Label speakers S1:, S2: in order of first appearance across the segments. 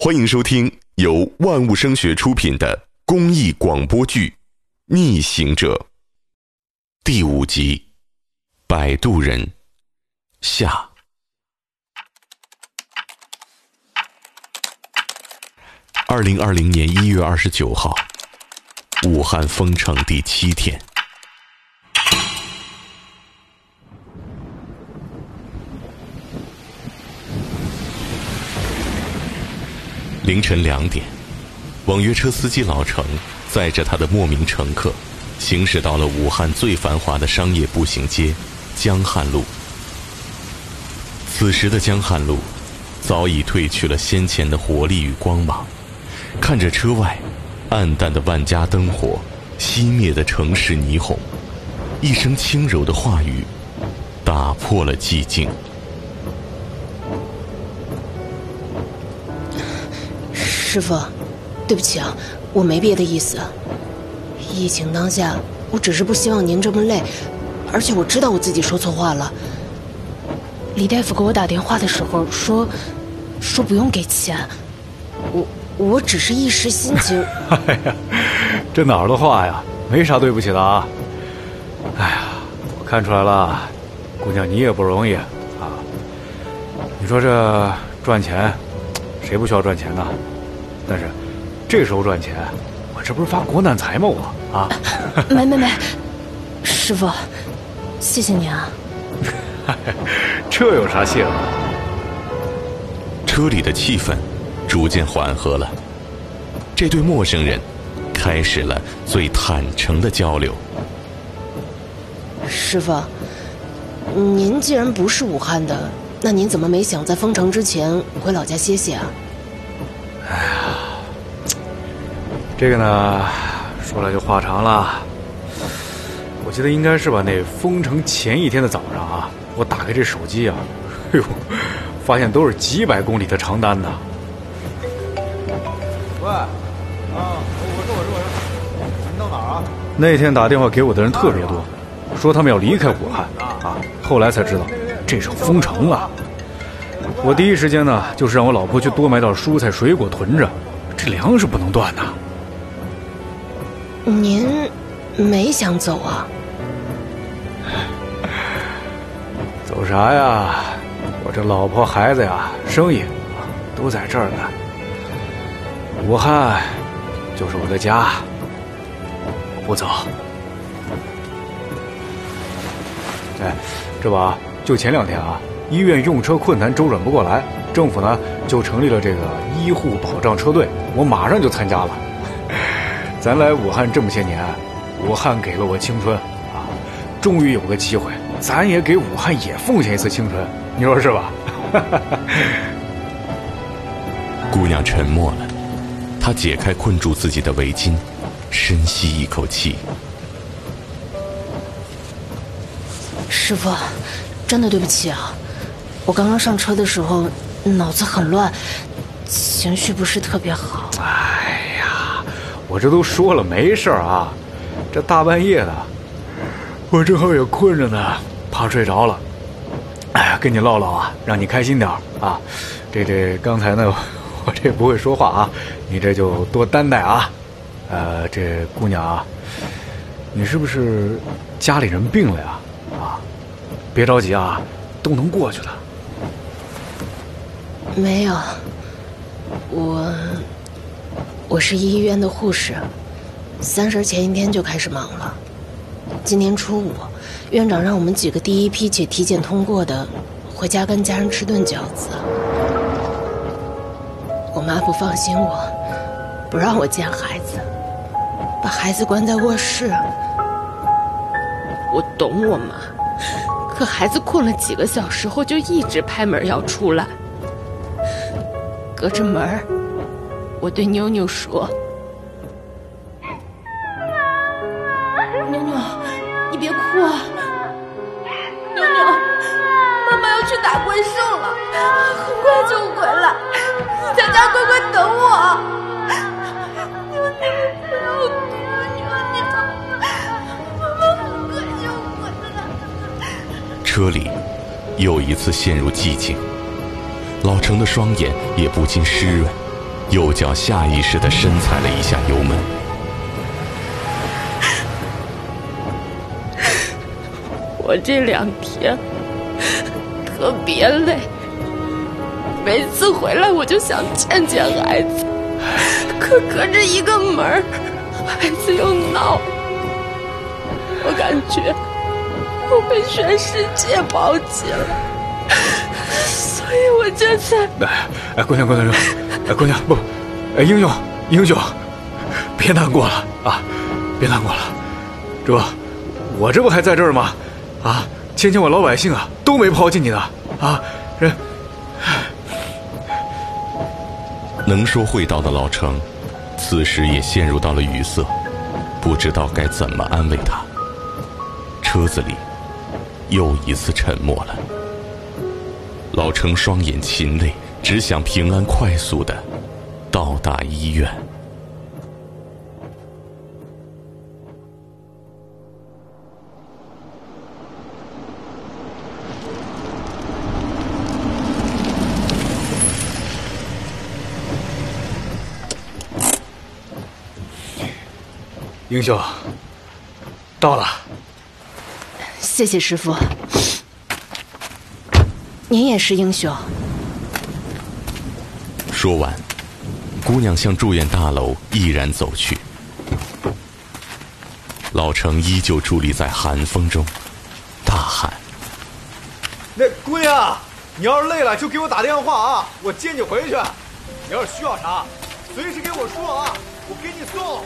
S1: 欢迎收听由万物声学出品的公益广播剧《逆行者》第五集《摆渡人》下。二零二零年一月二十九号，武汉封城第七天。凌晨两点，网约车司机老程载着他的莫名乘客，行驶到了武汉最繁华的商业步行街江汉路。此时的江汉路，早已褪去了先前的活力与光芒。看着车外暗淡的万家灯火，熄灭的城市霓虹，一声轻柔的话语，打破了寂静。
S2: 师傅，对不起啊，我没别的意思。疫情当下，我只是不希望您这么累，而且我知道我自己说错话了。李大夫给我打电话的时候说，说不用给钱，我我只是一时心情。
S3: 哎呀，这哪儿的话呀，没啥对不起的啊。哎呀，我看出来了，姑娘你也不容易啊。你说这赚钱，谁不需要赚钱呢？但是，这时候赚钱，我这不是发国难财吗？我啊，
S2: 没没没，师傅，谢谢你啊。
S3: 这有啥谢的？
S1: 车里的气氛逐渐缓和了，这对陌生人开始了最坦诚的交流。
S2: 师傅，您既然不是武汉的，那您怎么没想在封城之前回老家歇歇啊？
S3: 哎呀，这个呢，说来就话长了。我记得应该是吧，那封城前一天的早上啊，我打开这手机啊，哎呦，发现都是几百公里的长单呢。
S4: 喂，啊，我是我是我是，您到哪儿啊？
S3: 那天打电话给我的人特别多，说他们要离开武汉啊。后来才知道，这是封城了。我第一时间呢，就是让我老婆去多买点蔬菜水果囤着，这粮食不能断呐。
S2: 您没想走啊？
S3: 走啥呀？我这老婆孩子呀，生意都在这儿呢。武汉就是我的家，我不走。哎，这不，就前两天啊。医院用车困难，周转不过来，政府呢就成立了这个医护保障车队，我马上就参加了。咱来武汉这么些年，武汉给了我青春啊，终于有个机会，咱也给武汉也奉献一次青春，你说是吧？
S1: 姑娘沉默了，她解开困住自己的围巾，深吸一口气。
S2: 师傅，真的对不起啊。我刚刚上车的时候，脑子很乱，情绪不是特别好。
S3: 哎呀，我这都说了没事啊，这大半夜的，我正好也困着呢，怕睡着了。哎呀，跟你唠唠啊，让你开心点啊。这这刚才呢，我这不会说话啊，你这就多担待啊。呃，这姑娘啊，你是不是家里人病了呀？啊，别着急啊，都能过去的。
S2: 没有，我我是医院的护士，三十前一天就开始忙了。今天初五，院长让我们几个第一批且体检通过的，回家跟家人吃顿饺子。我妈不放心我，不让我见孩子，把孩子关在卧室。我懂我妈，可孩子困了几个小时后就一直拍门要出来。隔着门我对妞妞说：“妞妞，你别哭啊！妞妞，妈妈要去打怪兽了，很快就回来，在家乖乖等我。妞妞，不要哭，妞妞，妈妈很快就回来。”
S1: 车里又一次陷入寂静。老程的双眼也不禁湿润，右脚下意识的深踩了一下油门。
S2: 我这两天特别累，每次回来我就想见见孩子，可隔着一个门，孩子又闹，我感觉我被全世界抛弃了，所以我就在……
S3: 哎哎，姑娘姑娘，哎姑娘不，哎英雄英雄，别难过了啊，别难过了，这我这不还在这儿吗？啊，千千万老百姓啊都没抛弃你呢啊！人
S1: 能说会道的老程，此时也陷入到了语塞，不知道该怎么安慰他。车子里又一次沉默了。老程双眼噙泪，只想平安快速的到达医院。
S3: 英雄，到了。
S2: 谢谢师傅，您也是英雄。
S1: 说完，姑娘向住院大楼毅然走去。老程依旧伫立在寒风中，大喊：“
S4: 那姑娘，你要是累了就给我打电话啊，我接你回去。你要是需要啥，随时给我说啊，我给你送。”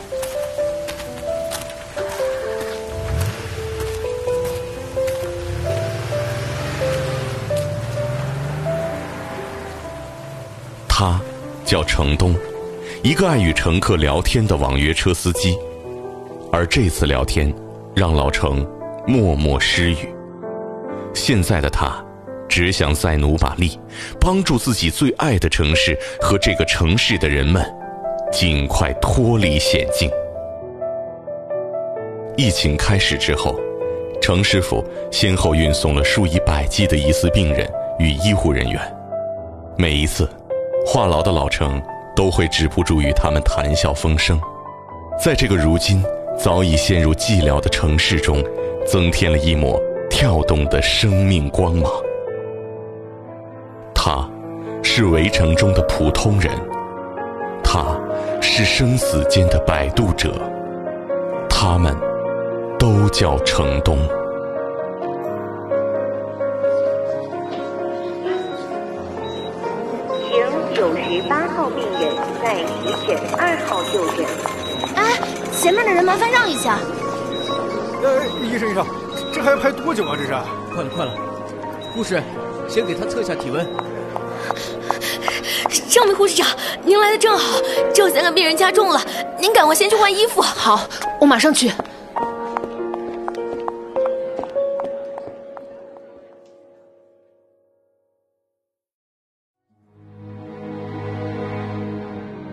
S1: 他叫程东，一个爱与乘客聊天的网约车司机。而这次聊天，让老程默默失语。现在的他，只想再努把力，帮助自己最爱的城市和这个城市的人们，尽快脱离险境。疫情开始之后，程师傅先后运送了数以百计的疑似病人与医护人员，每一次。话痨的老程都会止不住与他们谈笑风生，在这个如今早已陷入寂寥的城市中，增添了一抹跳动的生命光芒。他，是围城中的普通人，他，是生死间的摆渡者，他们，都叫程东。
S5: 在急诊二号就诊。
S2: 哎，前面的人麻烦让一下。
S4: 呃，医生医生，这还要排多久啊？这是？
S6: 快了快了，护士，先给他测下体温。
S2: 张明护士长，您来的正好，这三个病人加重了，您赶快先去换衣服。好，我马上去。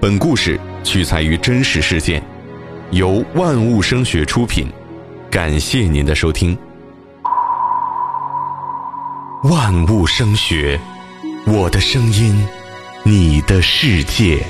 S1: 本故事取材于真实事件，由万物声学出品，感谢您的收听。万物声学，我的声音，你的世界。